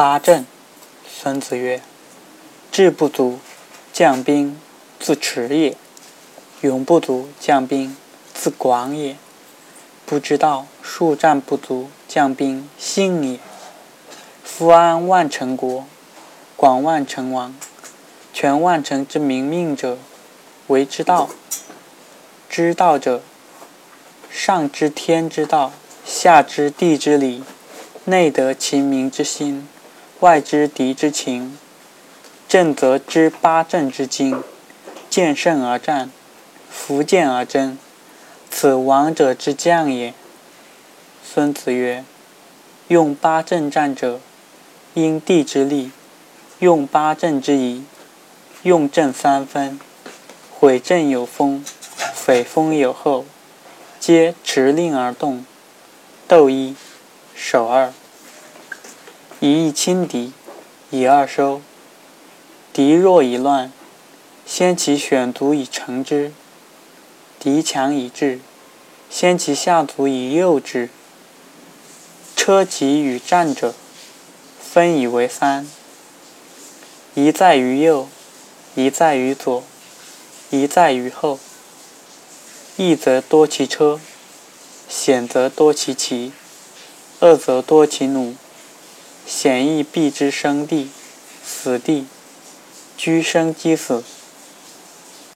八阵。孙子曰：“志不足，将兵自持也；勇不足，将兵自广也。不知道数战不足，将兵信也。夫安万城国，广万城王，全万城之民命者，为之道。知道者，上知天之道，下知地之理，内得其民之心，外知敌之情。正则知八阵之精，见胜而战，伏剑而争，此王者之将也。孙子曰：“用八阵战者，因地之利；用八阵之宜，用阵三分。毁阵有风。”北风有后，皆持令而动。斗一，守二。一易轻敌，以二收。敌若已乱，先其选卒以成之；敌强以制，先其下卒以诱之。车骑与战者，分以为三：一在于右，一在于左，一在于后。易则多其车，险则多其骑，恶则多其弩。险易避之生地，死地，居生即死。